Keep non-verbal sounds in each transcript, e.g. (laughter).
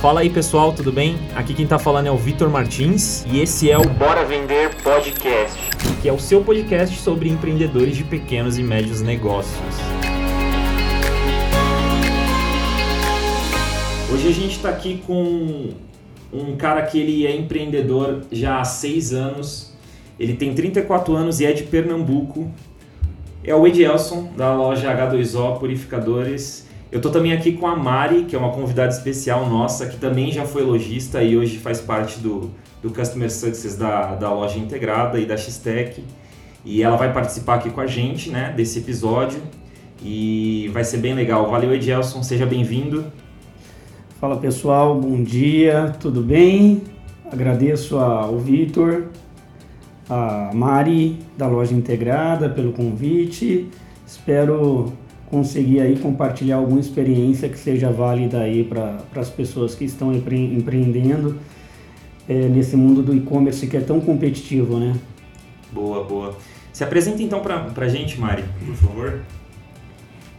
Fala aí pessoal, tudo bem? Aqui quem tá falando é o Vitor Martins e esse é o Bora Vender Podcast, que é o seu podcast sobre empreendedores de pequenos e médios negócios. Hoje a gente está aqui com um cara que ele é empreendedor já há seis anos, ele tem 34 anos e é de Pernambuco, é o Edielson da loja H2O Purificadores eu tô também aqui com a Mari, que é uma convidada especial nossa, que também já foi lojista e hoje faz parte do, do Customer Success da, da loja integrada e da X-Tech. E ela vai participar aqui com a gente, né, desse episódio. E vai ser bem legal. Valeu, Edilson, seja bem-vindo. Fala pessoal, bom dia, tudo bem? Agradeço ao Vitor, a Mari da loja integrada pelo convite. Espero conseguir aí compartilhar alguma experiência que seja válida aí para as pessoas que estão empre, empreendendo é, nesse mundo do e-commerce que é tão competitivo, né? Boa, boa. Se apresenta então para a gente, Mari, por favor.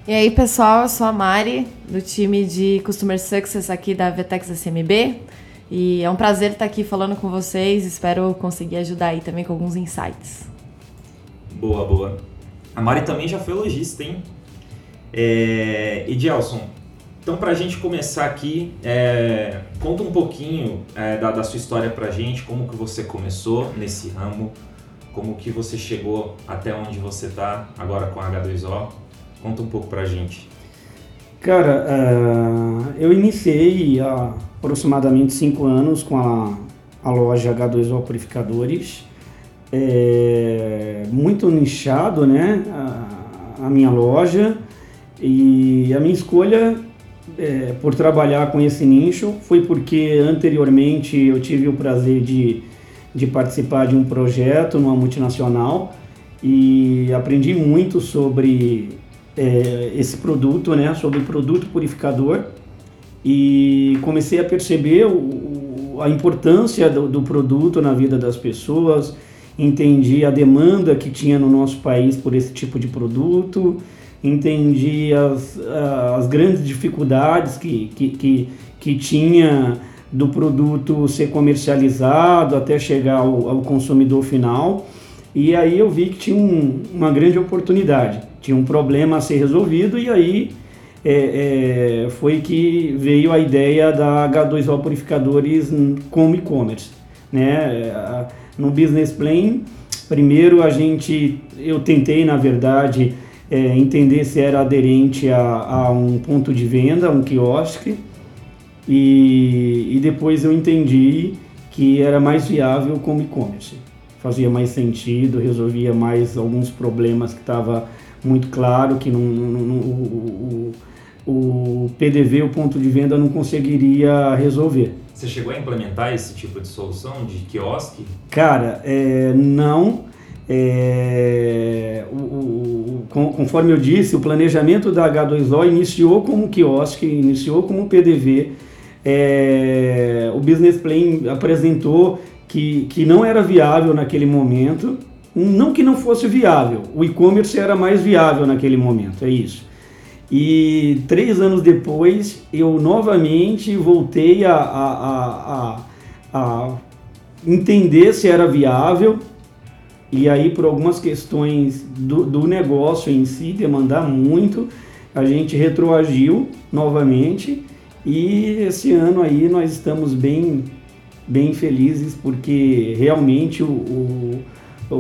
E aí, pessoal, eu sou a Mari, do time de Customer Success aqui da Vetex SMB. E é um prazer estar aqui falando com vocês. Espero conseguir ajudar aí também com alguns insights. Boa, boa. A Mari também já foi lojista, hein? É, Edielson, então para a gente começar aqui, é, conta um pouquinho é, da, da, sua história para a gente, como que você começou nesse ramo, como que você chegou até onde você está agora com a H2O. Conta um pouco para a gente. Cara, uh, eu iniciei há aproximadamente cinco anos com a, a loja H2O Purificadores, é, muito nichado, né, a, a minha loja, e a minha escolha é, por trabalhar com esse nicho foi porque anteriormente eu tive o prazer de, de participar de um projeto numa multinacional e aprendi muito sobre é, esse produto, né, sobre o produto purificador. E comecei a perceber o, a importância do, do produto na vida das pessoas, entendi a demanda que tinha no nosso país por esse tipo de produto entendi as, as grandes dificuldades que, que, que, que tinha do produto ser comercializado até chegar ao, ao consumidor final. E aí eu vi que tinha um, uma grande oportunidade, tinha um problema a ser resolvido e aí é, é, foi que veio a ideia da H2O Purificadores como e-commerce. Né? No Business Plan, primeiro a gente, eu tentei na verdade é, entender se era aderente a, a, um ponto de venda, um quiosque, e, e depois eu entendi que era mais viável como e-commerce. Fazia mais sentido, resolvia mais alguns problemas que estava muito claro que não, não, não, o, o, o PDV, o ponto de venda, não conseguiria resolver. Você chegou a implementar esse tipo de solução de quiosque? Cara, é, não. É, o, o, conforme eu disse, o planejamento da H2O iniciou como quiosque, iniciou como PDV. É, o Business Plan apresentou que, que não era viável naquele momento. Não que não fosse viável, o e-commerce era mais viável naquele momento, é isso. E três anos depois, eu novamente voltei a, a, a, a entender se era viável e aí, por algumas questões do, do negócio em si, demandar muito, a gente retroagiu novamente. E esse ano aí nós estamos bem, bem felizes porque realmente o, o, o,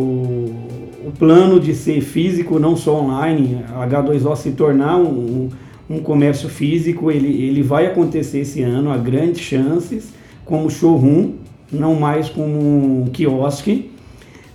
o plano de ser físico, não só online, a H2O se tornar um, um comércio físico, ele, ele vai acontecer esse ano, há grandes chances, como showroom, não mais como um quiosque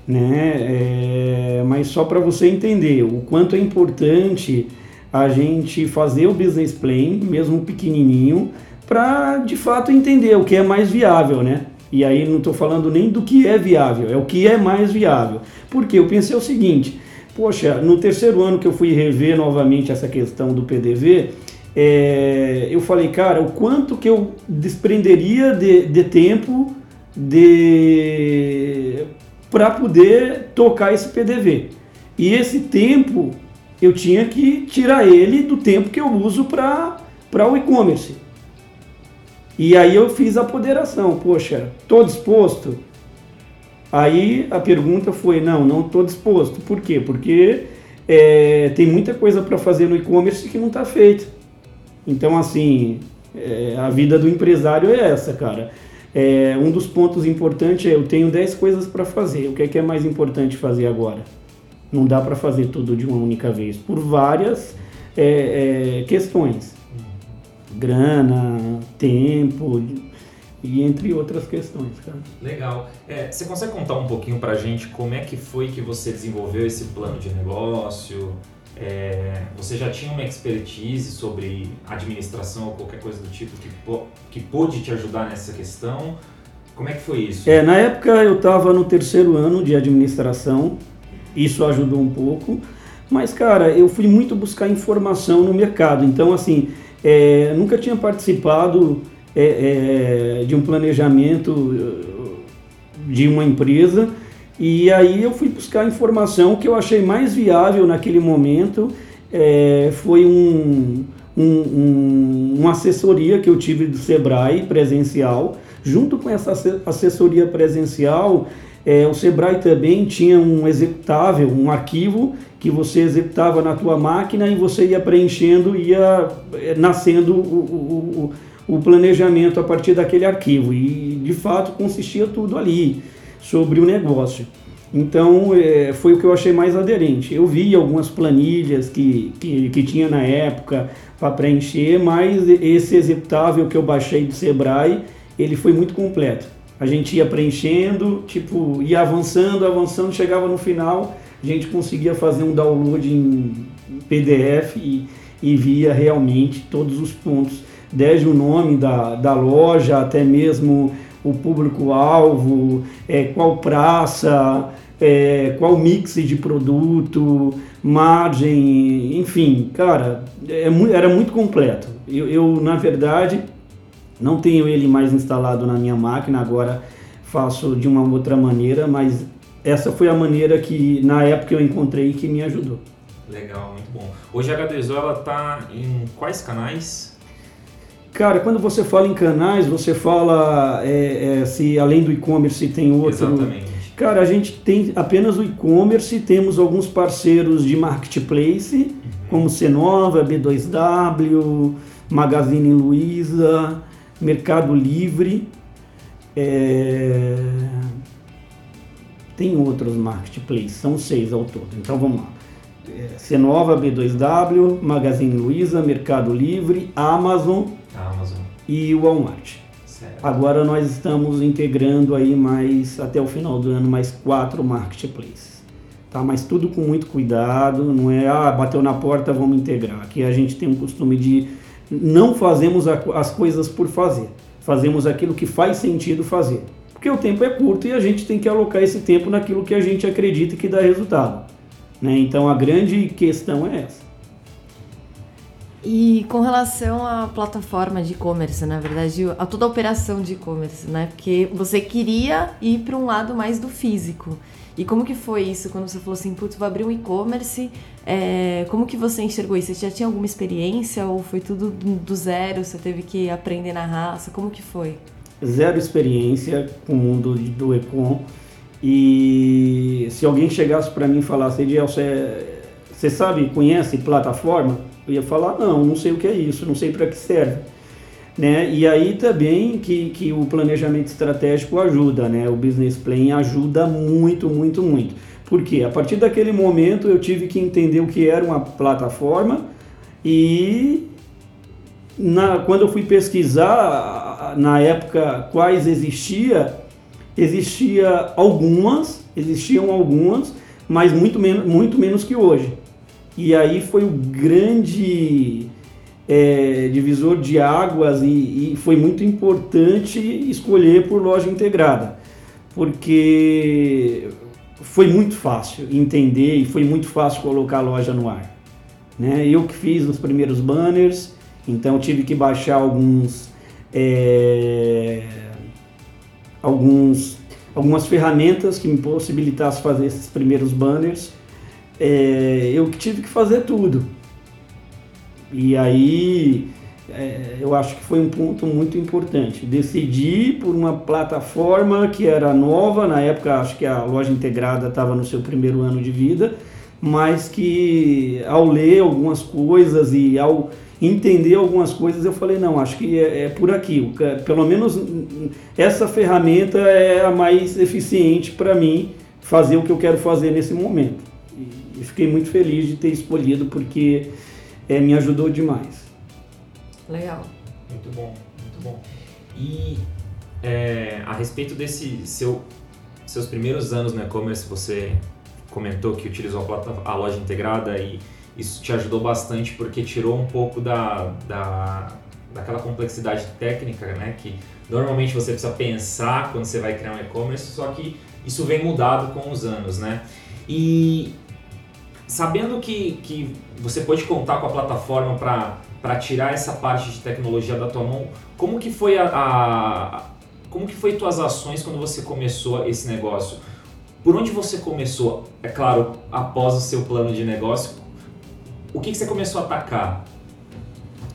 né? É, mas só para você entender o quanto é importante a gente fazer o business plan, mesmo pequenininho, para de fato entender o que é mais viável, né? E aí não estou falando nem do que é viável, é o que é mais viável. Porque eu pensei o seguinte, poxa, no terceiro ano que eu fui rever novamente essa questão do PDV, é, eu falei, cara, o quanto que eu desprenderia de, de tempo de para poder tocar esse PDV. E esse tempo eu tinha que tirar ele do tempo que eu uso para o e-commerce. E aí eu fiz a apoderação, poxa, tô disposto? Aí a pergunta foi, não, não estou disposto. Por quê? Porque é, tem muita coisa para fazer no e-commerce que não está feita. Então, assim, é, a vida do empresário é essa, cara. É, um dos pontos importantes é eu tenho 10 coisas para fazer. O que é, que é mais importante fazer agora? Não dá para fazer tudo de uma única vez, por várias é, é, questões. Grana, tempo, e entre outras questões, cara. Legal. É, você consegue contar um pouquinho pra gente como é que foi que você desenvolveu esse plano de negócio? É, você já tinha uma expertise sobre administração ou qualquer coisa do tipo que, que pôde te ajudar nessa questão? Como é que foi isso? É, na época eu estava no terceiro ano de administração, isso ajudou um pouco, mas cara, eu fui muito buscar informação no mercado, então assim, é, nunca tinha participado é, é, de um planejamento eh, de uma empresa e aí eu fui buscar informação que eu achei mais viável naquele momento é, foi um, um, um, uma assessoria que eu tive do Sebrae presencial. Junto com essa assessoria presencial, é, o Sebrae também tinha um executável, um arquivo que você executava na tua máquina e você ia preenchendo, ia é, nascendo o, o, o o planejamento a partir daquele arquivo e de fato consistia tudo ali sobre o negócio. Então é, foi o que eu achei mais aderente. Eu vi algumas planilhas que, que, que tinha na época para preencher, mas esse executável que eu baixei do Sebrae, ele foi muito completo. A gente ia preenchendo, tipo, ia avançando, avançando, chegava no final, a gente conseguia fazer um download em PDF e, e via realmente todos os pontos desde o nome da, da loja até mesmo o público-alvo, é, qual praça, é, qual mix de produto, margem, enfim, cara, é, era muito completo. Eu, eu, na verdade, não tenho ele mais instalado na minha máquina, agora faço de uma outra maneira, mas essa foi a maneira que na época eu encontrei que me ajudou. Legal, muito bom. Hoje a H2O ela tá em quais canais? Cara, quando você fala em canais, você fala é, é, se além do e-commerce tem outro. Exatamente. Cara, a gente tem apenas o e-commerce, temos alguns parceiros de marketplace, uhum. como Cenova, B2W, Magazine Luiza, Mercado Livre. É... Tem outros marketplaces, são seis ao todo. Então vamos lá. É, Cenova, B2W, Magazine Luiza, Mercado Livre, Amazon Amazon. e o Walmart. Certo. Agora nós estamos integrando aí mais, até o final do ano, mais quatro marketplaces. Tá? Mas tudo com muito cuidado, não é, ah, bateu na porta, vamos integrar. Aqui a gente tem um costume de não fazemos as coisas por fazer, fazemos aquilo que faz sentido fazer. Porque o tempo é curto e a gente tem que alocar esse tempo naquilo que a gente acredita que dá resultado. Né? Então a grande questão é essa. E com relação à plataforma de e-commerce, na verdade, a toda a operação de e-commerce, né? Porque você queria ir para um lado mais do físico. E como que foi isso quando você falou assim, putz, vou abrir um e-commerce? É, como que você enxergou isso? Você já tinha alguma experiência ou foi tudo do zero? Você teve que aprender na raça? Como que foi? Zero experiência com o mundo do e-com. E se alguém chegasse para mim e falasse, Ediel, você, você sabe, conhece plataforma? Eu ia falar, não, não sei o que é isso, não sei para que serve. Né? E aí também que, que o planejamento estratégico ajuda, né? o business plan ajuda muito, muito, muito. Porque a partir daquele momento eu tive que entender o que era uma plataforma e na, quando eu fui pesquisar na época quais existia, existia algumas, existiam algumas, mas muito, men muito menos que hoje. E aí foi o grande é, divisor de águas e, e, foi muito importante escolher por loja integrada, porque foi muito fácil entender e foi muito fácil colocar a loja no ar. Né? Eu que fiz os primeiros banners, então tive que baixar alguns, é, alguns algumas ferramentas que me possibilitassem fazer esses primeiros banners é, eu tive que fazer tudo. E aí é, eu acho que foi um ponto muito importante. Decidi por uma plataforma que era nova, na época acho que a loja integrada estava no seu primeiro ano de vida, mas que ao ler algumas coisas e ao entender algumas coisas, eu falei, não, acho que é, é por aqui. Pelo menos essa ferramenta é a mais eficiente para mim fazer o que eu quero fazer nesse momento. E fiquei muito feliz de ter escolhido porque é, me ajudou demais. Legal. Muito bom, muito bom. E é, a respeito desse seu, seus primeiros anos no e-commerce, você comentou que utilizou a, a, loja integrada e isso te ajudou bastante porque tirou um pouco da, da, daquela complexidade técnica, né? Que normalmente você precisa pensar quando você vai criar um e-commerce, só que isso vem mudado com os anos, né? E sabendo que, que você pode contar com a plataforma para tirar essa parte de tecnologia da tua mão, como que foi a, a, como que foi tuas ações quando você começou esse negócio? Por onde você começou? É claro, após o seu plano de negócio, o que, que você começou a atacar?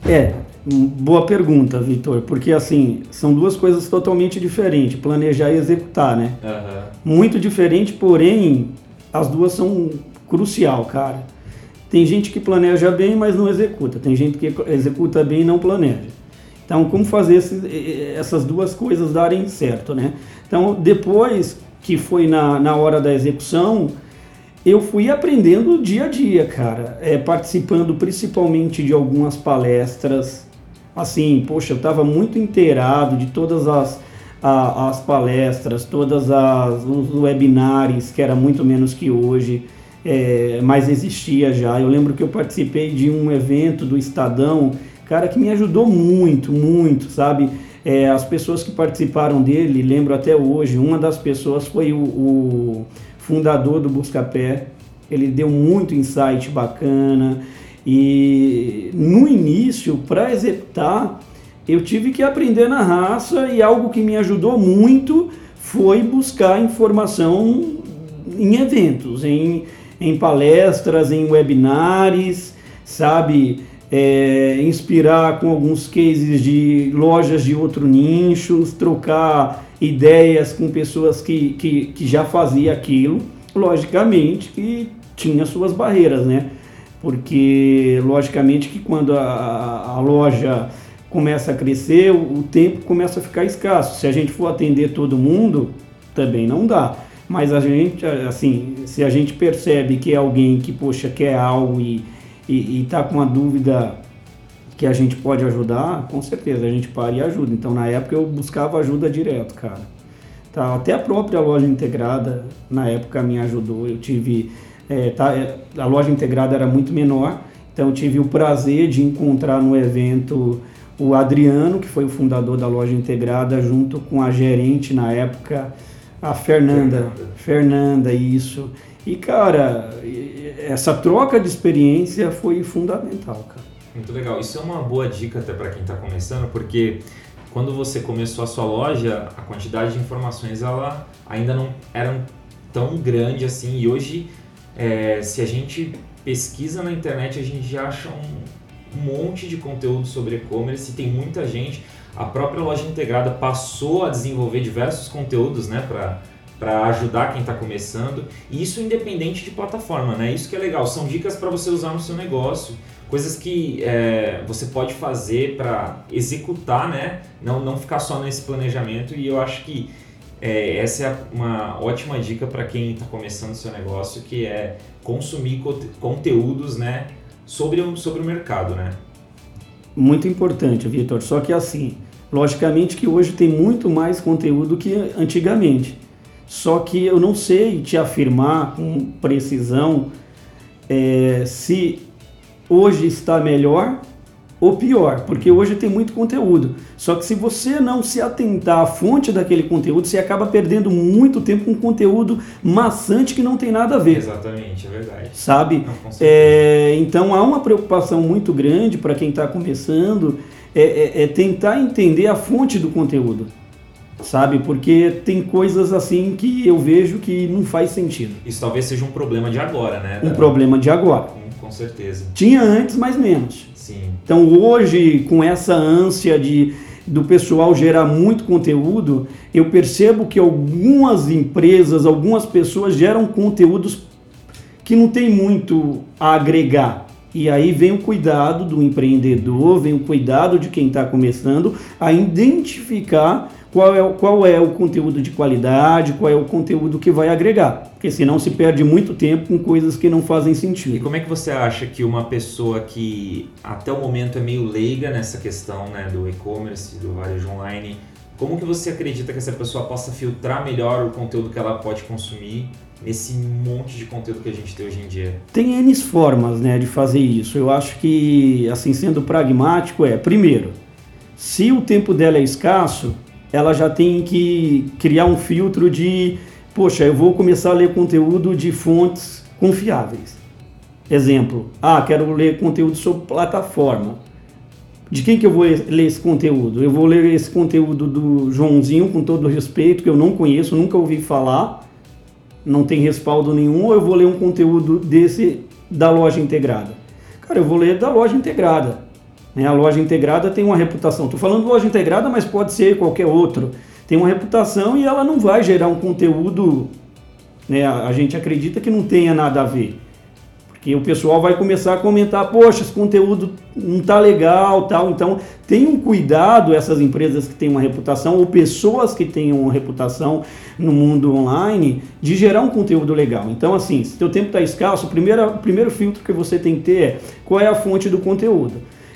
É, boa pergunta, Vitor, porque assim, são duas coisas totalmente diferentes, planejar e executar, né? Uhum. Muito diferente, porém, as duas são crucial, cara. Tem gente que planeja bem, mas não executa. Tem gente que executa bem e não planeja. Então, como fazer esse, essas duas coisas darem certo, né? Então, depois que foi na, na hora da execução, eu fui aprendendo dia a dia, cara. É, participando principalmente de algumas palestras. Assim, poxa, eu estava muito inteirado de todas as, a, as palestras, todas as, os webinars, que era muito menos que hoje é, mas existia já. Eu lembro que eu participei de um evento do Estadão, cara, que me ajudou muito, muito, sabe? É, as pessoas que participaram dele, lembro até hoje, uma das pessoas foi o, o fundador do Buscapé, ele deu muito insight bacana e no início, para executar, eu tive que aprender na raça e algo que me ajudou muito foi buscar informação em eventos, em em palestras, em webinars, sabe? É, inspirar com alguns cases de lojas de outro nichos, trocar ideias com pessoas que, que, que já faziam aquilo, logicamente que tinha suas barreiras, né? Porque logicamente que quando a, a loja começa a crescer, o, o tempo começa a ficar escasso. Se a gente for atender todo mundo, também não dá. Mas a gente, assim, se a gente percebe que é alguém que, poxa, quer algo e está com uma dúvida que a gente pode ajudar, com certeza a gente para e ajuda. Então, na época, eu buscava ajuda direto, cara. Tá, até a própria loja integrada, na época, me ajudou. Eu tive. É, tá, é, a loja integrada era muito menor, então eu tive o prazer de encontrar no evento o Adriano, que foi o fundador da loja integrada, junto com a gerente na época a Fernanda, Fernanda, isso. E, cara, essa troca de experiência foi fundamental, cara. Muito legal. Isso é uma boa dica até para quem está começando, porque quando você começou a sua loja, a quantidade de informações ela ainda não era tão grande assim. E hoje, é, se a gente pesquisa na internet, a gente acha um monte de conteúdo sobre e-commerce e tem muita gente a própria loja integrada passou a desenvolver diversos conteúdos né, para ajudar quem está começando. E isso independente de plataforma, né? Isso que é legal. São dicas para você usar no seu negócio. Coisas que é, você pode fazer para executar, né? Não, não ficar só nesse planejamento. E eu acho que é, essa é uma ótima dica para quem está começando o seu negócio, que é consumir conteúdos né, sobre, sobre o mercado, né? Muito importante, Vitor. Só que assim, logicamente que hoje tem muito mais conteúdo que antigamente. Só que eu não sei te afirmar com precisão é, se hoje está melhor ou pior, porque hoje tem muito conteúdo. Só que se você não se atentar à fonte daquele conteúdo, você acaba perdendo muito tempo com conteúdo maçante que não tem nada a ver. Exatamente, é verdade. Sabe? Não, é, então há uma preocupação muito grande para quem está começando, é, é, é tentar entender a fonte do conteúdo. Sabe? Porque tem coisas assim que eu vejo que não faz sentido. Isso talvez seja um problema de agora, né? Um problema de agora. Com, certeza. Tinha antes, mas menos. Sim. Então hoje, com essa ânsia de do pessoal gerar muito conteúdo, eu percebo que algumas empresas, algumas pessoas geram conteúdos que não tem muito a agregar. E aí vem o cuidado do empreendedor, vem o cuidado de quem está começando a identificar qual é, qual é o conteúdo de qualidade, qual é o conteúdo que vai agregar. Porque senão se perde muito tempo com coisas que não fazem sentido. E como é que você acha que uma pessoa que até o momento é meio leiga nessa questão né, do e-commerce, do varejo online, como que você acredita que essa pessoa possa filtrar melhor o conteúdo que ela pode consumir nesse monte de conteúdo que a gente tem hoje em dia? Tem N formas né, de fazer isso. Eu acho que, assim, sendo pragmático, é, primeiro, se o tempo dela é escasso, ela já tem que criar um filtro de, poxa, eu vou começar a ler conteúdo de fontes confiáveis. Exemplo, ah, quero ler conteúdo sobre plataforma. De quem que eu vou ler esse conteúdo? Eu vou ler esse conteúdo do Joãozinho, com todo respeito, que eu não conheço, nunca ouvi falar, não tem respaldo nenhum, ou eu vou ler um conteúdo desse da loja integrada? Cara, eu vou ler da loja integrada. Né? A loja integrada tem uma reputação. Estou falando loja integrada, mas pode ser qualquer outro. Tem uma reputação e ela não vai gerar um conteúdo. Né? A gente acredita que não tenha nada a ver. Porque o pessoal vai começar a comentar, poxa, esse conteúdo não está legal, tal. Então, tem um cuidado essas empresas que têm uma reputação ou pessoas que têm uma reputação no mundo online de gerar um conteúdo legal. Então, assim, se teu tempo está escasso, o primeiro, primeiro filtro que você tem que ter é qual é a fonte do conteúdo.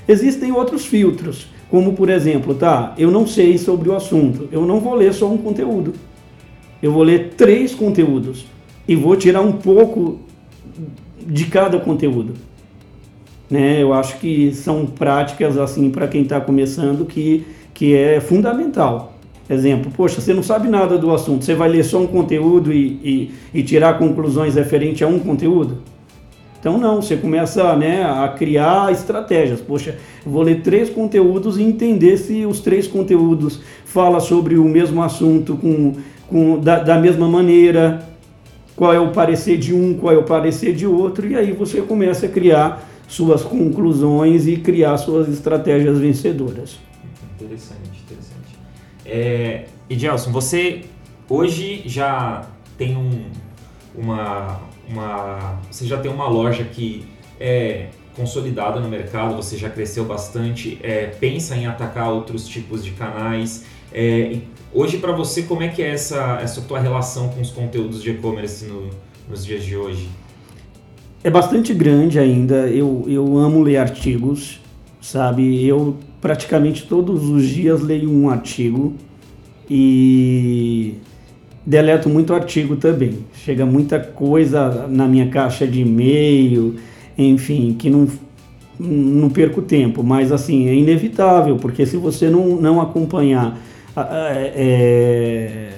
Existem outros filtros, como por exemplo, tá, eu não sei sobre o assunto, eu não vou ler só um conteúdo. Eu vou ler três conteúdos e vou tirar um pouco de cada conteúdo. Né? Eu acho que são práticas assim para quem está começando que, que é fundamental. Exemplo, poxa, você não sabe nada do assunto, você vai ler só um conteúdo e, e, e tirar conclusões referente a um conteúdo? Então não, você começa né, a criar estratégias. Poxa, vou ler três conteúdos e entender se os três conteúdos falam sobre o mesmo assunto com, com, da, da mesma maneira, qual é o parecer de um, qual é o parecer de outro, e aí você começa a criar suas conclusões e criar suas estratégias vencedoras. Interessante, interessante. É, e Gelson, você hoje já tem um, uma, uma, você já tem uma loja que é consolidada no mercado, você já cresceu bastante, é, pensa em atacar outros tipos de canais. É, hoje para você, como é que é essa, essa tua relação com os conteúdos de e-commerce no, nos dias de hoje? É bastante grande ainda. Eu, eu amo ler artigos, sabe? Eu praticamente todos os dias leio um artigo e deleto muito artigo também. Chega muita coisa na minha caixa de e-mail, enfim, que não, não perco tempo. Mas assim, é inevitável, porque se você não, não acompanhar é,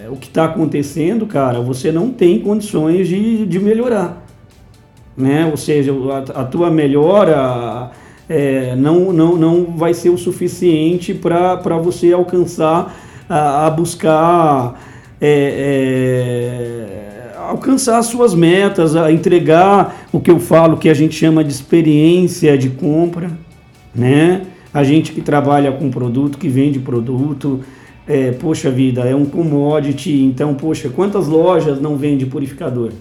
é, o que está acontecendo, cara, você não tem condições de, de melhorar. Né? Ou seja, a, a tua melhora é, não, não, não vai ser o suficiente para você alcançar a, a buscar é, é, alcançar as suas metas, a entregar o que eu falo que a gente chama de experiência de compra, né? A gente que trabalha com produto, que vende produto, é, poxa vida, é um commodity, então, poxa, quantas lojas não vende purificador?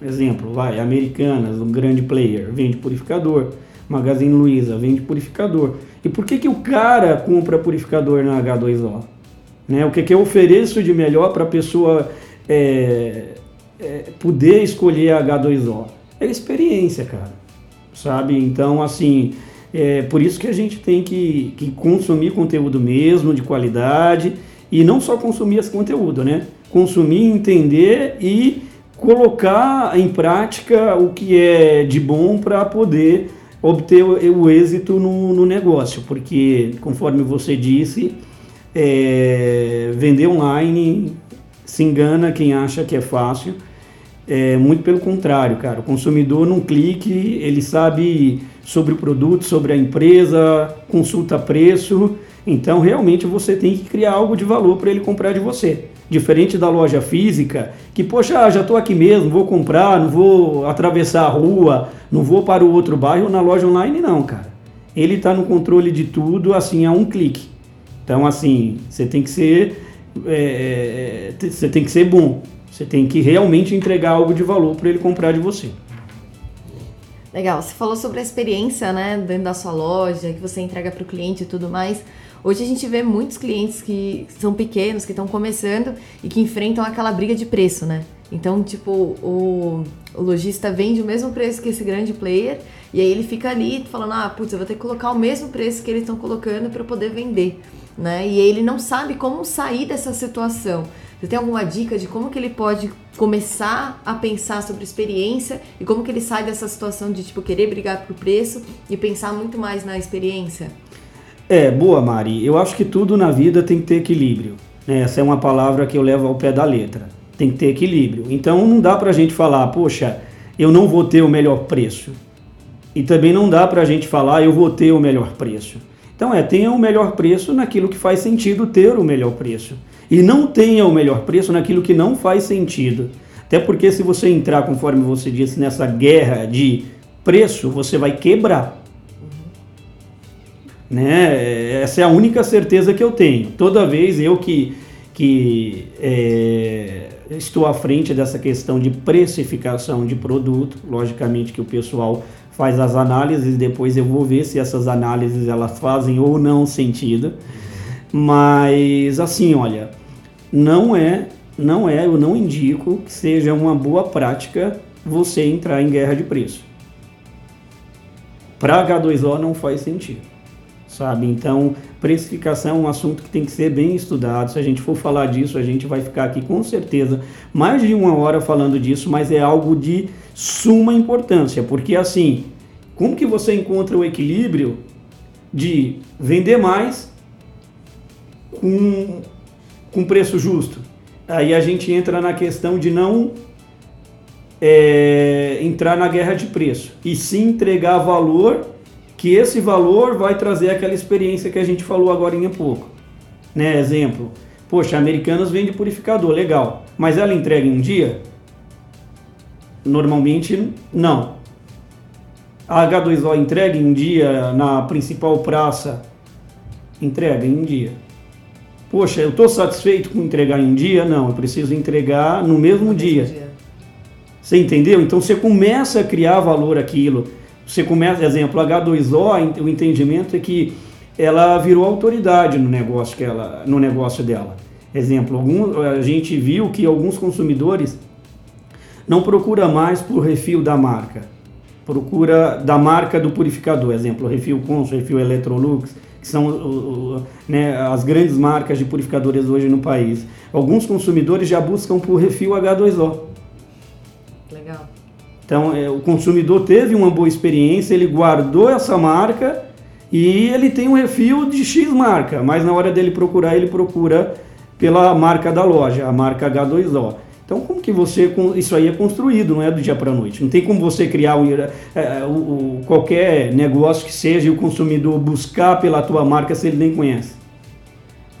Exemplo, vai, Americanas, um grande player, vende purificador. Magazine Luiza vende purificador. E por que, que o cara compra purificador na H2O? Né? O que, que eu ofereço de melhor para a pessoa é, é, poder escolher a H2O? É experiência, cara. Sabe? Então, assim, é por isso que a gente tem que, que consumir conteúdo mesmo, de qualidade, e não só consumir esse conteúdo, né? Consumir, entender e colocar em prática o que é de bom para poder obter o, êxito no, no negócio, porque, conforme você disse, é, vender online se engana quem acha que é fácil. É, muito pelo contrário, cara. O consumidor, num clique, ele sabe sobre o produto, sobre a empresa, consulta preço. Então, realmente você tem que criar algo de valor para ele comprar de você. Diferente da loja física, que, poxa, ah, já estou aqui mesmo, vou comprar, não vou atravessar a rua, não vou para o outro bairro. Na loja online, não, cara. Ele está no controle de tudo, assim, a um clique. Então, assim, você tem que ser, é, é você tem que ser bom. Você tem que realmente entregar algo de valor para ele comprar de você. Legal, você falou sobre a experiência, né, dentro da sua loja, que você entrega para o cliente e tudo mais. Hoje a gente vê muitos clientes que são pequenos, que estão começando e que enfrentam aquela briga de preço, né? Então, tipo, o, o lojista vende o mesmo preço que esse grande player e aí ele fica ali falando: ah, putz, eu vou ter que colocar o mesmo preço que eles estão colocando para poder vender, né? E ele não sabe como sair dessa situação. Você tem alguma dica de como que ele pode começar a pensar sobre experiência e como que ele sai dessa situação de tipo querer brigar por preço e pensar muito mais na experiência? É, boa, Mari. Eu acho que tudo na vida tem que ter equilíbrio. Né? Essa é uma palavra que eu levo ao pé da letra. Tem que ter equilíbrio. Então não dá pra gente falar, poxa, eu não vou ter o melhor preço. E também não dá pra gente falar, eu vou ter o melhor preço. Então é, tenha o melhor preço naquilo que faz sentido ter o melhor preço. E não tenha o melhor preço naquilo que não faz sentido. Até porque se você entrar, conforme você disse, nessa guerra de preço, você vai quebrar. Né? Essa é a única certeza que eu tenho. Toda vez eu que, que é, estou à frente dessa questão de precificação de produto, logicamente que o pessoal faz as análises, depois eu vou ver se essas análises elas fazem ou não sentido. Mas assim, olha, não é, não é, eu não indico que seja uma boa prática você entrar em guerra de preço. Para H2O não faz sentido sabe? Então, precificação é um assunto que tem que ser bem estudado. Se a gente for falar disso, a gente vai ficar aqui com certeza mais de uma hora falando disso, mas é algo de suma importância, porque assim, como que você encontra o equilíbrio de vender mais com, com preço justo? Aí a gente entra na questão de não é, entrar na guerra de preço e sim entregar valor que esse valor vai trazer aquela experiência que a gente falou agora em pouco. Né? Exemplo, poxa, Americanas vende purificador, legal, mas ela entrega em um dia? Normalmente não. A H2O entrega em um dia na principal praça? Entrega em um dia. Poxa, eu estou satisfeito com entregar em um dia? Não, eu preciso entregar no mesmo, no dia. mesmo dia. Você entendeu? Então você começa a criar valor aquilo você começa, exemplo, H2O, o entendimento é que ela virou autoridade no negócio, que ela, no negócio dela. Exemplo, algum, a gente viu que alguns consumidores não procura mais por refil da marca, procura da marca do purificador. Exemplo, refil Cons, refil Electrolux, que são né, as grandes marcas de purificadores hoje no país. Alguns consumidores já buscam por refil H2O. Então, é, o consumidor teve uma boa experiência, ele guardou essa marca e ele tem um refil de X marca, mas na hora dele procurar, ele procura pela marca da loja, a marca H2O. Então, como que você. Isso aí é construído, não é do dia para a noite. Não tem como você criar um, é, é, o, qualquer negócio que seja e o consumidor buscar pela tua marca se ele nem conhece.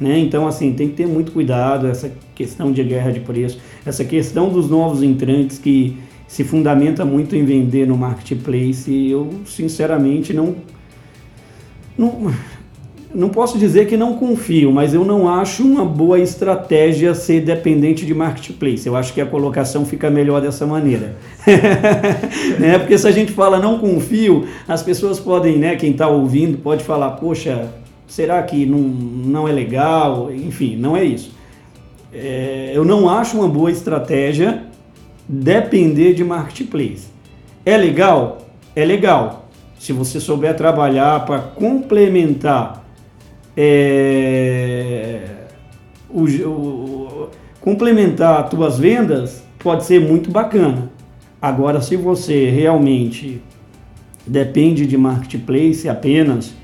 Né? Então, assim, tem que ter muito cuidado essa questão de guerra de preço, essa questão dos novos entrantes que se fundamenta muito em vender no marketplace e eu sinceramente não, não não posso dizer que não confio, mas eu não acho uma boa estratégia ser dependente de marketplace. Eu acho que a colocação fica melhor dessa maneira. (laughs) né? Porque se a gente fala não confio, as pessoas podem, né, quem está ouvindo, pode falar, poxa, será que não, não é legal? Enfim, não é isso. É, eu não acho uma boa estratégia depender de marketplace. É legal? É legal. Se você souber trabalhar para complementar é, o, o, complementar as tuas vendas, pode ser muito bacana. Agora, se você realmente depende de marketplace apenas,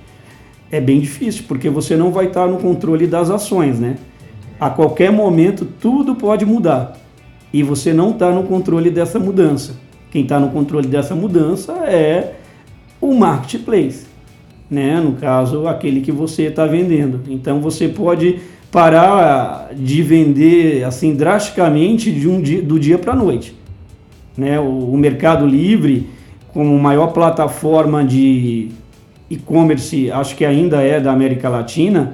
é bem difícil, porque você não vai estar no controle das ações, né? A qualquer momento tudo pode mudar e você não está no controle dessa mudança. Quem está no controle dessa mudança é o marketplace, né? No caso, aquele que você está vendendo. Então você pode parar de vender assim drasticamente de um dia, do dia para a noite, né? O, o Mercado Livre, como maior plataforma de e-commerce, acho que ainda é da América Latina.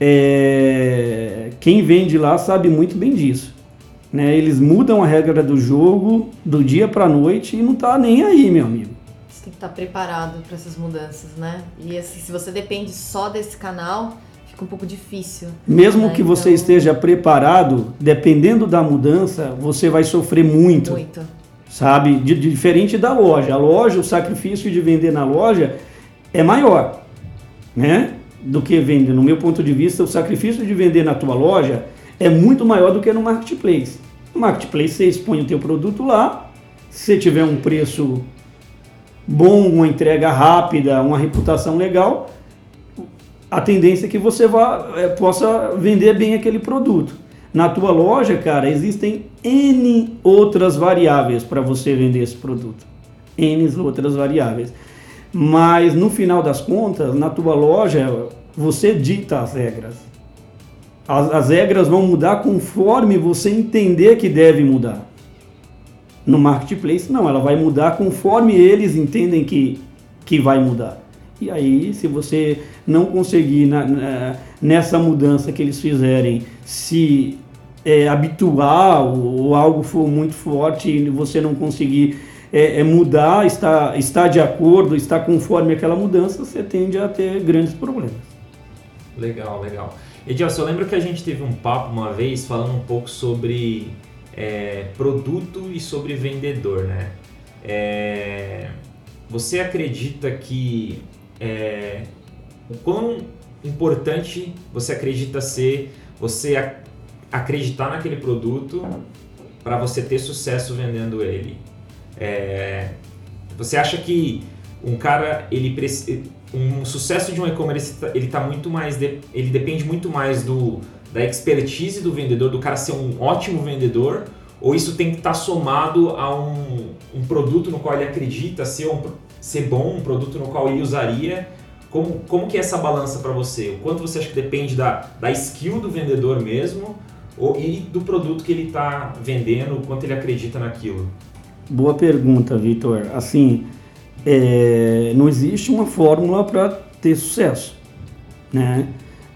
É, quem vende lá sabe muito bem disso. Né? Eles mudam a regra do jogo do dia para a noite e não tá nem aí, meu amigo. Você tem que estar tá preparado para essas mudanças, né? E assim, se você depende só desse canal, fica um pouco difícil. Mesmo né? que você então... esteja preparado, dependendo da mudança, você vai sofrer muito. Muito. Sabe? De, de, diferente da loja. A loja, o sacrifício de vender na loja é maior, né? Do que vender. No meu ponto de vista, o sacrifício de vender na tua loja é muito maior do que no marketplace. Marketplace você expõe o teu produto lá, se você tiver um preço bom, uma entrega rápida, uma reputação legal, a tendência é que você vá, é, possa vender bem aquele produto. Na tua loja, cara, existem N outras variáveis para você vender esse produto. N outras variáveis. Mas no final das contas, na tua loja, você dita as regras. As, as regras vão mudar conforme você entender que deve mudar. No marketplace, não, ela vai mudar conforme eles entendem que, que vai mudar. E aí, se você não conseguir na, na, nessa mudança que eles fizerem se é, habituar ou, ou, algo for muito forte e você não conseguir é, é mudar, estar, estar de acordo, estar conforme aquela mudança, você tende a ter grandes problemas. Legal, legal. Edilson, eu lembro que a gente teve um papo uma vez falando um pouco sobre é, produto e sobre vendedor, né? É, você acredita que é, o quão importante você acredita ser você acreditar naquele produto para você ter sucesso vendendo ele? É, você acha que um cara ele um sucesso de um e-commerce ele tá muito mais de, ele depende muito mais do da expertise do vendedor, do cara ser um ótimo vendedor, ou isso tem que estar tá somado a um, um produto no qual ele acredita ser, um, ser bom, um produto no qual ele usaria? Como, como que é essa balança para você? O quanto você acha que depende da, da skill do vendedor mesmo ou, e do produto que ele está vendendo, o quanto ele acredita naquilo? Boa pergunta, Vitor. Assim, é, não existe uma fórmula para ter sucesso, né?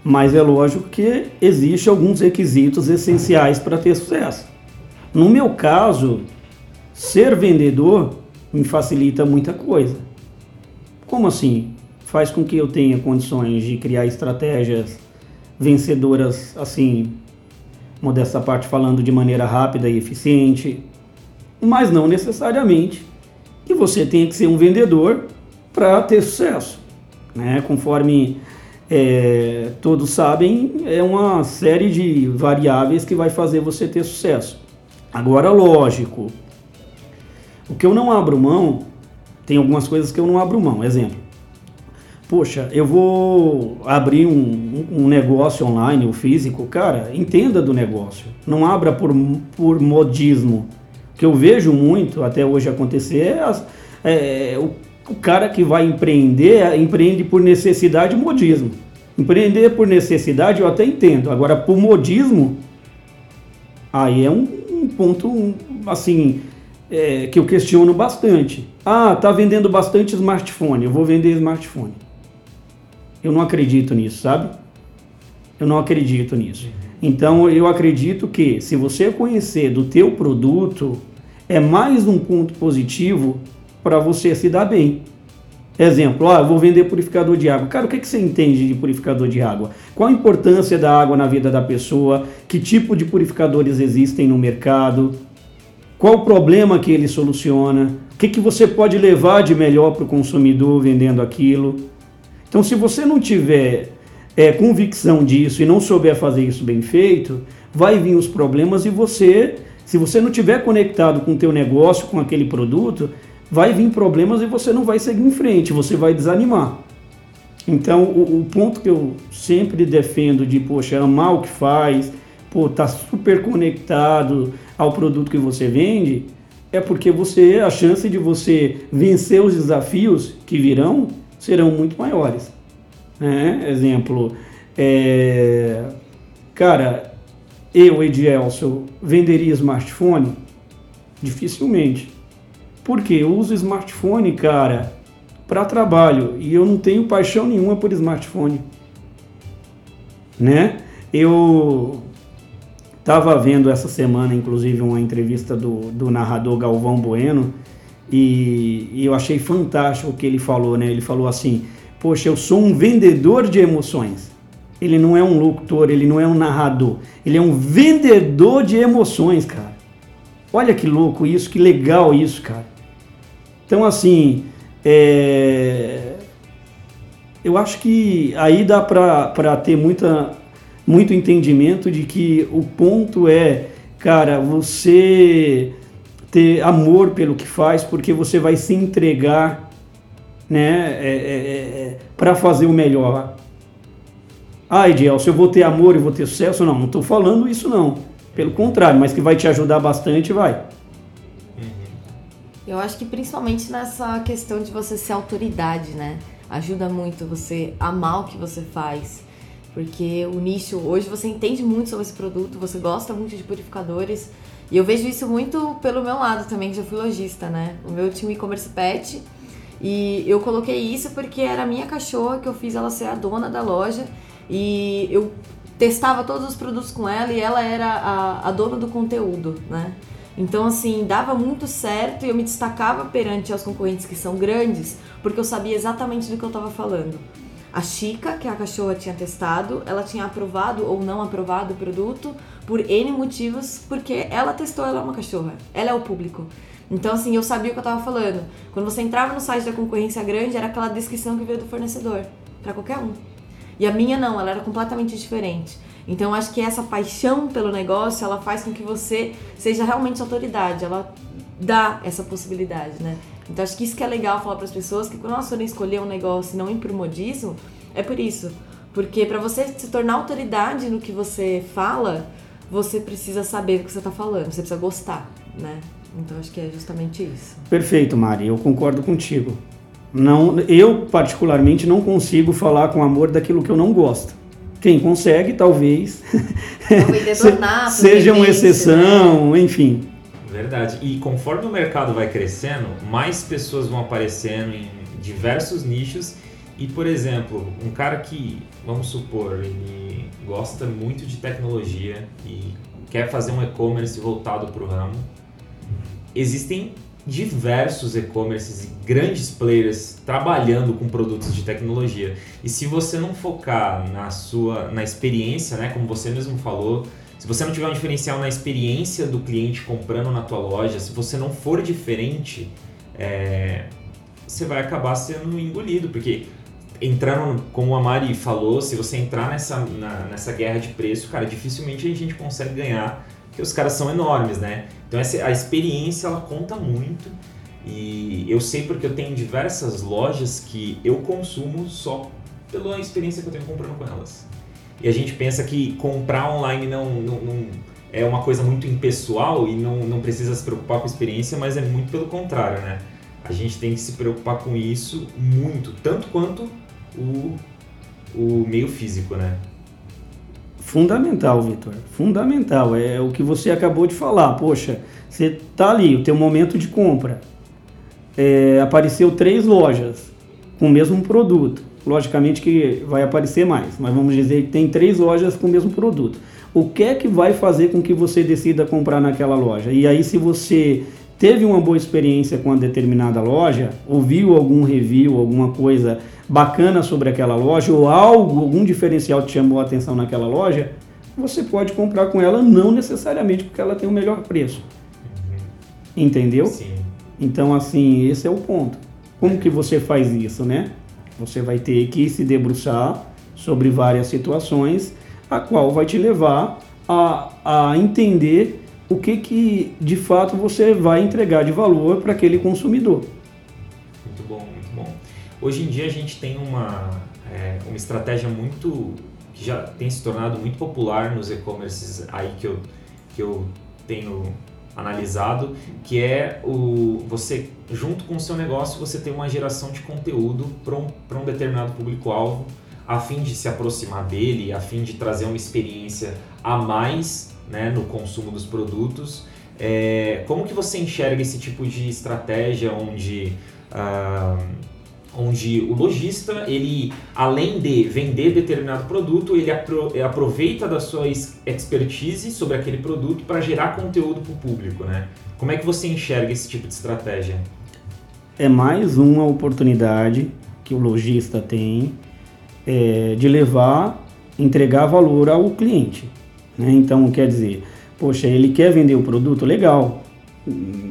Mas é lógico que existe alguns requisitos essenciais para ter sucesso. No meu caso, ser vendedor me facilita muita coisa. Como assim? Faz com que eu tenha condições de criar estratégias vencedoras, assim, modesta parte falando de maneira rápida e eficiente, mas não necessariamente que você tenha que ser um vendedor para ter sucesso. Né? Conforme é, todos sabem, é uma série de variáveis que vai fazer você ter sucesso. Agora, lógico, o que eu não abro mão, tem algumas coisas que eu não abro mão. Exemplo, poxa, eu vou abrir um, um negócio online, o físico, cara, entenda do negócio. Não abra por, por modismo que eu vejo muito até hoje acontecer é, é o, o, cara que vai empreender, empreende por necessidade e modismo. Empreender por necessidade eu até entendo, agora por modismo, aí é um, um ponto assim é, que eu questiono bastante. Ah, tá vendendo bastante smartphone, eu vou vender smartphone. Eu não acredito nisso, sabe? Eu não acredito nisso. Então eu acredito que se você conhecer do teu produto, é mais um ponto positivo para você se dar bem. Exemplo, eu vou vender purificador de água. Cara, o que, que você entende de purificador de água? Qual a importância da água na vida da pessoa? Que tipo de purificadores existem no mercado? Qual o problema que ele soluciona? O que, que você pode levar de melhor para o consumidor vendendo aquilo? Então, se você não tiver é, convicção disso e não souber fazer isso bem feito, vai vir os problemas e você se você não tiver conectado com o teu negócio, com aquele produto, vai vir problemas e você não vai seguir em frente, você vai desanimar. Então, o, o ponto que eu sempre defendo de, poxa, amar o que faz, pô, tá super conectado ao produto que você vende, é porque você a chance de você vencer os desafios que virão serão muito maiores. Né? Exemplo, é, cara, eu, Edielson, venderia smartphone? Dificilmente. Porque eu uso smartphone, cara, para trabalho e eu não tenho paixão nenhuma por smartphone. Né? Eu estava vendo essa semana, inclusive, uma entrevista do, do narrador Galvão Bueno e, e eu achei fantástico o que ele falou, né? Ele falou assim: Poxa, eu sou um vendedor de emoções. Ele não é um locutor, ele não é um narrador, ele é um vendedor de emoções, cara. Olha que louco isso, que legal isso, cara. Então, assim, é... eu acho que aí dá para ter muita, muito entendimento de que o ponto é, cara, você ter amor pelo que faz, porque você vai se entregar né, é, é, é para fazer o melhor. Ah, se eu vou ter amor e vou ter sucesso, não, não estou falando isso não. Pelo contrário, mas que vai te ajudar bastante, vai. Eu acho que principalmente nessa questão de você ser autoridade, né? Ajuda muito você amar o que você faz. Porque o nicho, hoje você entende muito sobre esse produto, você gosta muito de purificadores. E eu vejo isso muito pelo meu lado também, que já fui lojista, né? O meu time e-commerce pet. E eu coloquei isso porque era a minha cachorra que eu fiz ela ser a dona da loja. E eu testava todos os produtos com ela e ela era a, a dona do conteúdo, né? Então, assim, dava muito certo e eu me destacava perante os concorrentes que são grandes, porque eu sabia exatamente do que eu estava falando. A Chica, que a cachorra tinha testado, ela tinha aprovado ou não aprovado o produto por N motivos, porque ela testou, ela é uma cachorra, ela é o público. Então, assim, eu sabia o que eu estava falando. Quando você entrava no site da concorrência grande, era aquela descrição que veio do fornecedor, para qualquer um. E a minha não, ela era completamente diferente. Então, acho que essa paixão pelo negócio, ela faz com que você seja realmente autoridade, ela dá essa possibilidade, né? Então, acho que isso que é legal falar para as pessoas, que quando elas forem escolher um negócio e não ir pro modismo, é por isso. Porque para você se tornar autoridade no que você fala, você precisa saber do que você está falando, você precisa gostar, né? Então, acho que é justamente isso. Perfeito, Mari, eu concordo contigo. Não, eu particularmente não consigo falar com amor daquilo que eu não gosto. Quem consegue, talvez, (laughs) seja uma exceção, né? enfim. Verdade. E conforme o mercado vai crescendo, mais pessoas vão aparecendo em diversos nichos. E, por exemplo, um cara que, vamos supor, ele gosta muito de tecnologia e quer fazer um e-commerce voltado para o ramo, existem diversos e-commerces e grandes players trabalhando com produtos de tecnologia. E se você não focar na sua na experiência, né, como você mesmo falou, se você não tiver um diferencial na experiência do cliente comprando na tua loja, se você não for diferente, é, você vai acabar sendo engolido, porque entrando, como a Mari falou, se você entrar nessa, na, nessa guerra de preço, cara, dificilmente a gente consegue ganhar, porque os caras são enormes, né? Então essa, a experiência ela conta muito e eu sei porque eu tenho diversas lojas que eu consumo só pela experiência que eu tenho comprando com elas. E a gente pensa que comprar online não, não, não é uma coisa muito impessoal e não, não precisa se preocupar com a experiência, mas é muito pelo contrário, né? A gente tem que se preocupar com isso muito, tanto quanto o, o meio físico, né? Fundamental, Vitor. Fundamental. É o que você acabou de falar. Poxa, você tá ali, o teu momento de compra. É, apareceu três lojas com o mesmo produto. Logicamente que vai aparecer mais, mas vamos dizer que tem três lojas com o mesmo produto. O que é que vai fazer com que você decida comprar naquela loja? E aí, se você teve uma boa experiência com uma determinada loja, ouviu algum review, alguma coisa bacana sobre aquela loja ou algo, algum diferencial te chamou a atenção naquela loja, você pode comprar com ela não necessariamente porque ela tem o melhor preço. Entendeu? Sim. Então, assim, esse é o ponto. Como que você faz isso, né? Você vai ter que se debruçar sobre várias situações, a qual vai te levar a, a entender o que, que de fato você vai entregar de valor para aquele consumidor. Muito bom, muito bom. Hoje em dia a gente tem uma, é, uma estratégia muito que já tem se tornado muito popular nos e-commerces aí que eu, que eu tenho analisado, que é o você junto com o seu negócio você tem uma geração de conteúdo para um, um determinado público-alvo, a fim de se aproximar dele, a fim de trazer uma experiência a mais né, no consumo dos produtos. É, como que você enxerga esse tipo de estratégia onde uh, onde o lojista, ele além de vender determinado produto, ele apro aproveita da sua expertise sobre aquele produto para gerar conteúdo para o público, né? Como é que você enxerga esse tipo de estratégia? É mais uma oportunidade que o lojista tem é, de levar, entregar valor ao cliente. Né? Então, quer dizer, poxa, ele quer vender o produto, legal.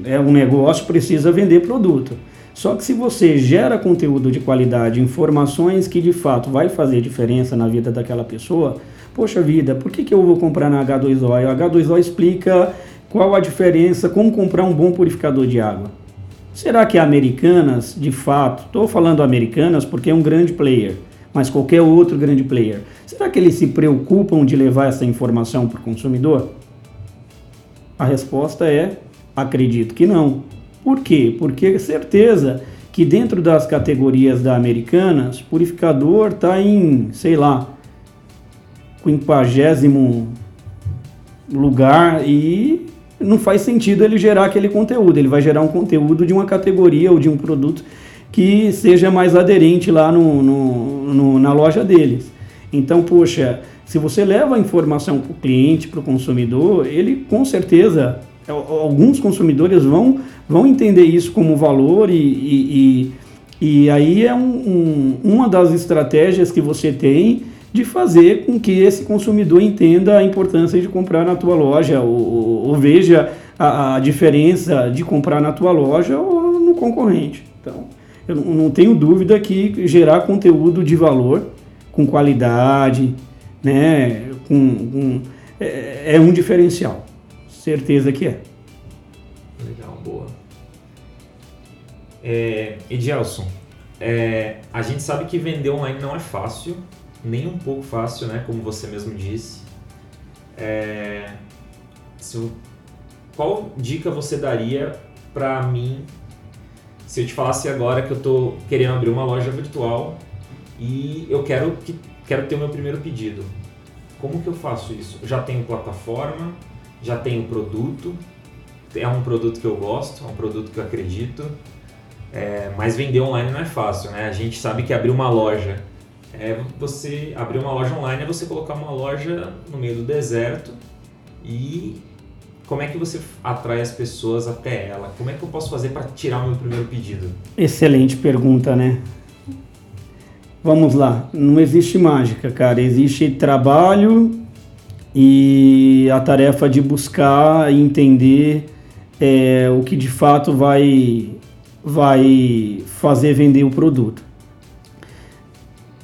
É um negócio, precisa vender produto só que se você gera conteúdo de qualidade, informações que de fato vai fazer diferença na vida daquela pessoa, poxa vida, por que, que eu vou comprar na H2O? A H2O explica qual a diferença, como comprar um bom purificador de água. Será que a Americanas, de fato, estou falando Americanas porque é um grande player, mas qualquer outro grande player, será que eles se preocupam de levar essa informação para o consumidor? A resposta é: acredito que não. Por quê? Porque é certeza que dentro das categorias da Americanas, purificador está em, sei lá, quinquagésimo lugar e não faz sentido ele gerar aquele conteúdo. Ele vai gerar um conteúdo de uma categoria ou de um produto que seja mais aderente lá no, no, no na loja deles. Então, poxa, se você leva a informação para o cliente, para o consumidor, ele com certeza, alguns consumidores vão vão entender isso como valor e, e, e, e aí é um, um, uma das estratégias que você tem de fazer com que esse consumidor entenda a importância de comprar na tua loja ou, ou, ou veja a, a, diferença de comprar na tua loja ou no concorrente. Eu não tenho dúvida que gerar conteúdo de valor, com qualidade, né, com, com é, é um diferencial. Certeza que é. É, Edielson, é, a gente sabe que vender online não é fácil, nem um pouco fácil, né? Como você mesmo disse. É, eu, qual dica você daria para mim se eu te falasse agora que eu tô querendo abrir uma loja virtual e eu quero que quero ter o meu primeiro pedido? Como que eu faço isso? Eu já tenho plataforma, já tenho produto, é um produto que eu gosto, é um produto que eu acredito é, mas vender online não é fácil, né? A gente sabe que abrir uma loja é você abrir uma loja online é você colocar uma loja no meio do deserto e como é que você atrai as pessoas até ela? Como é que eu posso fazer para tirar o meu primeiro pedido? Excelente pergunta, né? Vamos lá, não existe mágica, cara. Existe trabalho e a tarefa de buscar e entender é, o que de fato vai vai fazer vender o produto.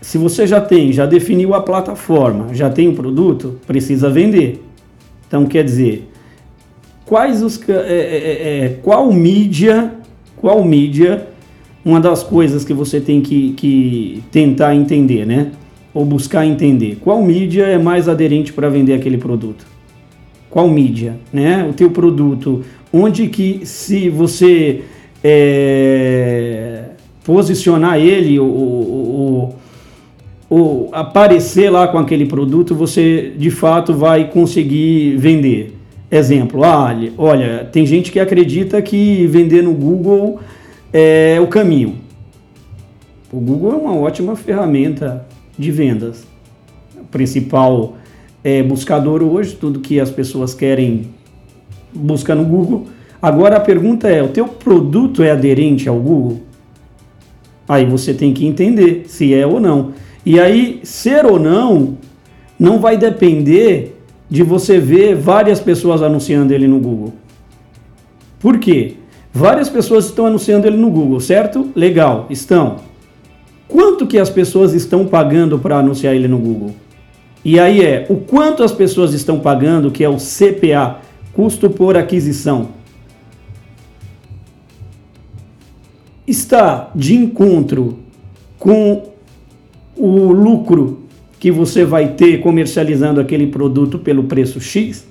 Se você já tem, já definiu a plataforma, já tem o produto, precisa vender. Então quer dizer, quais os é, é, é, é, qual mídia, qual mídia, uma das coisas que você tem que, que tentar entender, né? Ou buscar entender. Qual mídia é mais aderente para vender aquele produto? Qual mídia, né? O teu produto, onde que se você é, posicionar ele, o, o, o, aparecer lá com aquele produto, você de fato vai conseguir vender. Exemplo, ah, olha, tem gente que acredita que vender no Google é o caminho. O Google é uma ótima ferramenta de vendas. O principal é, buscador hoje, tudo que as pessoas querem busca no Google. Agora a pergunta é: o teu produto é aderente ao Google? Aí você tem que entender se é ou não. E aí, ser ou não, não vai depender de você ver várias pessoas anunciando ele no Google. Por quê? Várias pessoas estão anunciando ele no Google, certo? Legal, estão. Quanto que as pessoas estão pagando para anunciar ele no Google? E aí é o quanto as pessoas estão pagando, que é o CPA, custo por aquisição. está de encontro com o lucro que você vai ter comercializando aquele produto pelo preço X,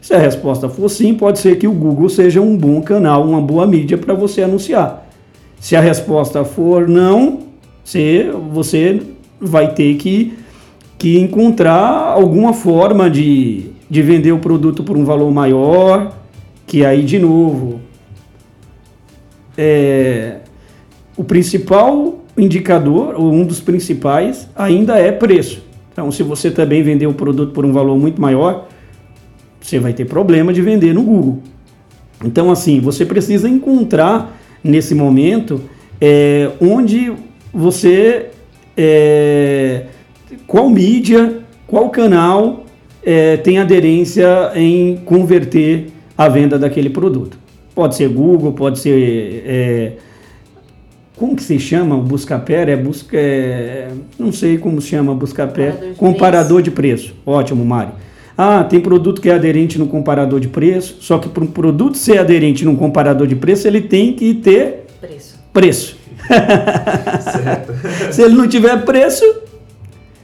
Se a resposta for sim, pode ser que o Google seja um bom canal, uma boa mídia para você anunciar. Se a resposta for não, você, vai ter que, que encontrar alguma forma de, de vender o produto por um valor maior, que aí, de novo, é, o principal indicador, ou um dos principais, ainda é preço. Então, se você também vender o produto por um valor muito maior, você vai ter problema de vender no Google. Então, assim, você precisa encontrar nesse momento é, onde você. É, qual mídia, qual canal é, tem aderência em converter a venda daquele produto. Pode ser Google, pode ser. Como que se chama o Buscapé? É busca, é, não sei como se chama Buscapé. Comparador de, comparador de preço. Ótimo, Mário. Ah, tem produto que é aderente no comparador de preço, só que para um produto ser aderente num comparador de preço, ele tem que ter preço. preço. (laughs) Se ele não tiver preço,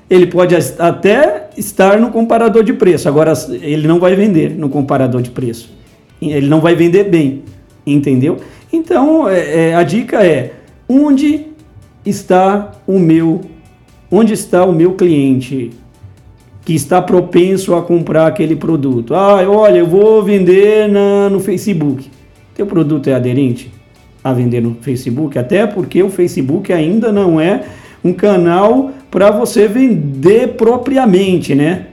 ele pode até estar no comparador de preço. Agora, ele não vai vender no comparador de preço. Ele não vai vender bem, entendeu? Então, é, é, a dica é: onde está o meu, onde está o meu cliente? que está propenso a comprar aquele produto. Ah, olha, eu vou vender na, no Facebook. Teu produto é aderente a vender no Facebook? Até porque o Facebook ainda não é um canal para você vender propriamente, né?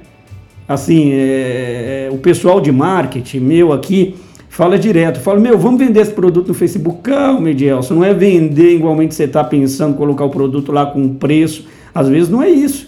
Assim, é, é, o pessoal de marketing meu aqui fala direto, fala, meu, vamos vender esse produto no Facebook. Calma, Edielson, não é vender igualmente você está pensando colocar o produto lá com preço. Às vezes não é isso.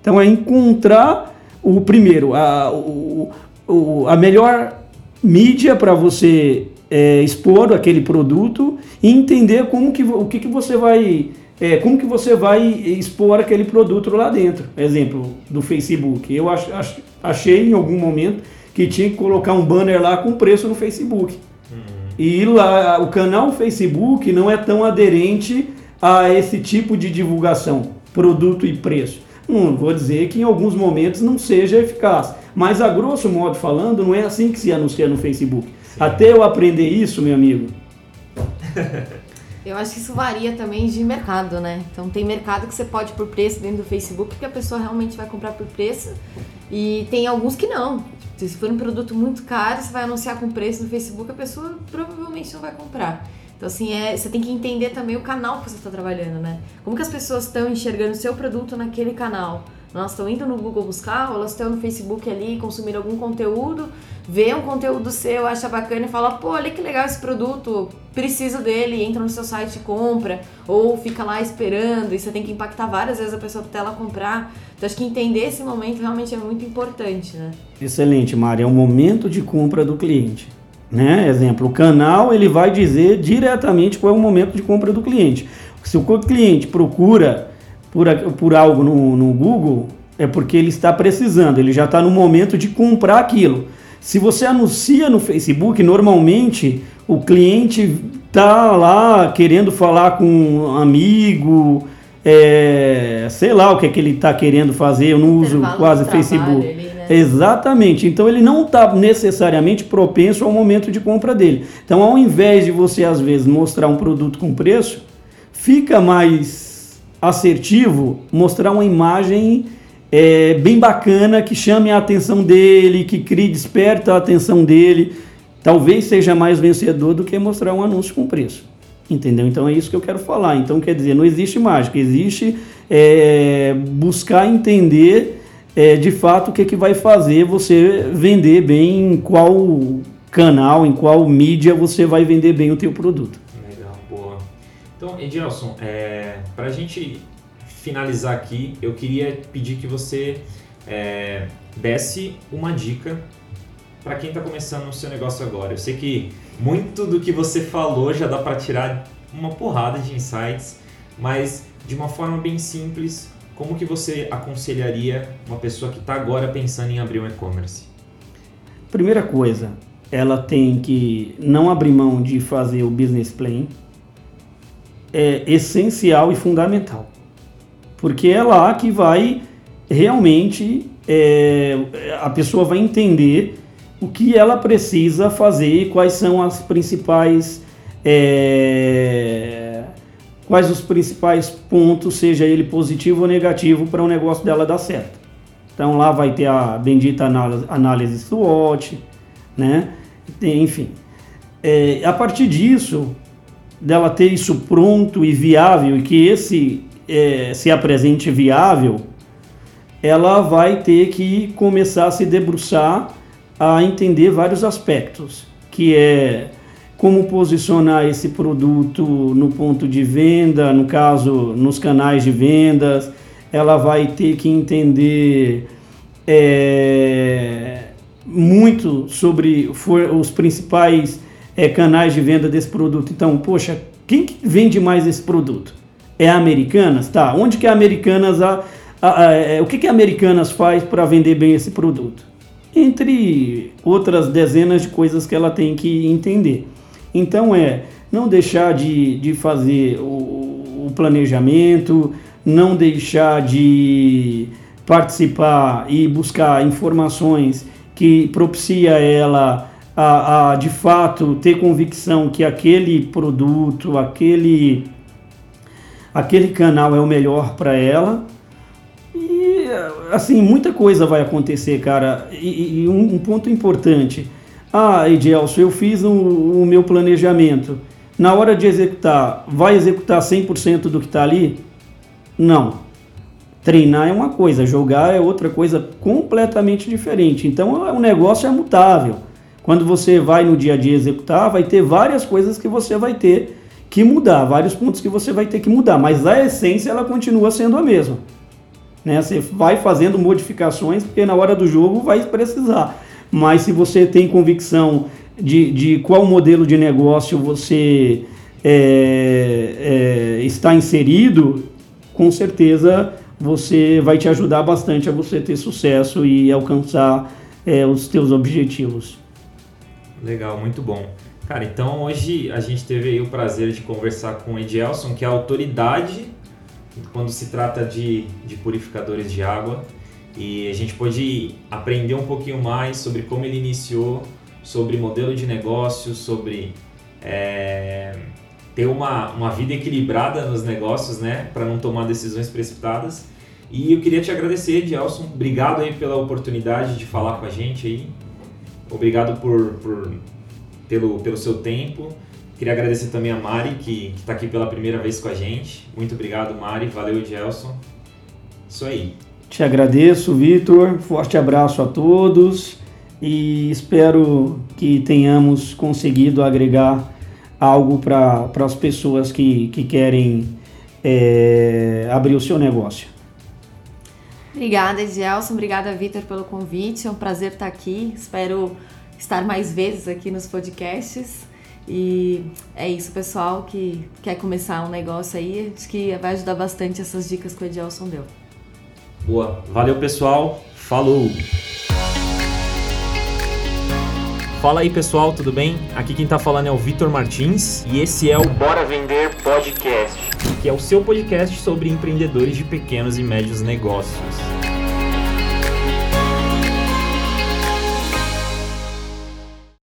Então é encontrar o primeiro, a, o, o, a melhor mídia para você é, expor aquele produto e entender como que, o que, que você vai é, como que você vai expor aquele produto lá dentro. Exemplo do Facebook. Eu ach, ach, achei em algum momento que tinha que colocar um banner lá com preço no Facebook. Uhum. E lá o canal Facebook não é tão aderente a esse tipo de divulgação, produto e preço. Não vou dizer que em alguns momentos não seja eficaz, mas a grosso modo falando, não é assim que se anuncia no Facebook. Sim. Até eu aprender isso, meu amigo. (laughs) Eu acho que isso varia também de mercado, né? Então tem mercado que você pode por preço dentro do Facebook porque a pessoa realmente vai comprar por preço e tem alguns que não. Se for um produto muito caro, você vai anunciar com preço no Facebook, a pessoa provavelmente não vai comprar. Então, assim, é, você tem que entender também o canal que você está trabalhando, né? Como que as pessoas estão enxergando o seu produto naquele canal? Elas estão indo no Google buscar, ou elas estão no Facebook ali consumindo algum conteúdo, vê um conteúdo seu, acha bacana e fala, pô, olha que legal esse produto, preciso dele, entra no seu site e compra, ou fica lá esperando, e você tem que impactar várias vezes a pessoa até ela comprar. Então acho que entender esse momento realmente é muito importante, né? Excelente, Mari, é o momento de compra do cliente. Né? Exemplo, o canal ele vai dizer diretamente qual é o momento de compra do cliente. Se o cliente procura por, por algo no, no Google, é porque ele está precisando, ele já está no momento de comprar aquilo. Se você anuncia no Facebook, normalmente o cliente está lá querendo falar com um amigo, é, sei lá o que é que ele está querendo fazer, eu não uso quase Facebook. Ali, né? Exatamente. Então ele não está necessariamente propenso ao momento de compra dele. Então, ao invés de você, às vezes, mostrar um produto com preço, fica mais assertivo mostrar uma imagem é, bem bacana que chame a atenção dele, que crie, desperta a atenção dele. Talvez seja mais vencedor do que mostrar um anúncio com preço. Entendeu? Então é isso que eu quero falar. Então quer dizer, não existe mágica, existe é, buscar entender é, de fato o que, que vai fazer você vender bem em qual canal, em qual mídia você vai vender bem o teu produto. Legal, boa. Então, Edilson, é, para a gente finalizar aqui, eu queria pedir que você é, desse uma dica para quem está começando o seu negócio agora. Eu sei que muito do que você falou já dá para tirar uma porrada de insights, mas de uma forma bem simples, como que você aconselharia uma pessoa que está agora pensando em abrir um e-commerce? Primeira coisa, ela tem que não abrir mão de fazer o business plan. É essencial e fundamental, porque é lá que vai realmente é, a pessoa vai entender o que ela precisa fazer, quais são as principais. É, quais os principais pontos, seja ele positivo ou negativo, para o negócio dela dar certo. Então lá vai ter a bendita análise SWOT, né? Enfim. É, a partir disso, dela ter isso pronto e viável, e que esse é, se apresente viável, ela vai ter que começar a se debruçar a entender vários aspectos, que é como posicionar esse produto no ponto de venda, no caso, nos canais de vendas, ela vai ter que entender é, muito sobre for, os principais é, canais de venda desse produto. Então, poxa, quem que vende mais esse produto? É Americanas? Tá, onde que a Americanas, a, a, a, é, o que que Americanas faz para vender bem esse produto? entre outras dezenas de coisas que ela tem que entender. Então é não deixar de, de fazer o, o planejamento, não deixar de participar e buscar informações que propicia ela a, a, de fato ter convicção que aquele produto, aquele, aquele canal é o melhor para ela assim, muita coisa vai acontecer, cara. E, e um, um, ponto importante. Ah, Edielso, eu fiz o, o, meu planejamento. Na hora de executar, vai executar 100% do que está ali? Não. Treinar é uma coisa, jogar é outra coisa completamente diferente. Então, o negócio é mutável. Quando você vai no dia a dia executar, vai ter várias coisas que você vai ter que mudar, vários pontos que você vai ter que mudar, mas a essência ela continua sendo a mesma. Né? Você vai fazendo modificações porque na hora do jogo vai precisar. Mas se você tem convicção de, de qual modelo de negócio você é, é, está inserido, com certeza você vai te ajudar bastante a você ter sucesso e alcançar é, os teus objetivos. Legal, muito bom. Cara, então hoje a gente teve o prazer de conversar com o Edielson, que é a autoridade quando se trata de, de purificadores de água e a gente pôde aprender um pouquinho mais sobre como ele iniciou, sobre modelo de negócio, sobre é, ter uma, uma vida equilibrada nos negócios, né, para não tomar decisões precipitadas. E eu queria te agradecer, Gelson. Obrigado aí pela oportunidade de falar com a gente aí. Obrigado por, por pelo, pelo seu tempo. Queria agradecer também a Mari, que está aqui pela primeira vez com a gente. Muito obrigado, Mari. Valeu, Gelson. Isso aí. Te agradeço, Vitor. Forte abraço a todos e espero que tenhamos conseguido agregar algo para as pessoas que, que querem é, abrir o seu negócio. Obrigada, Gelson. Obrigada, Vitor, pelo convite. É um prazer estar aqui. Espero estar mais vezes aqui nos podcasts. E é isso, pessoal que quer começar um negócio aí, acho que vai ajudar bastante essas dicas que o Edilson deu. Boa. Valeu, pessoal. Falou! Fala aí pessoal, tudo bem? Aqui quem tá falando é o Vitor Martins e esse é o Bora Vender Podcast, que é o seu podcast sobre empreendedores de pequenos e médios negócios.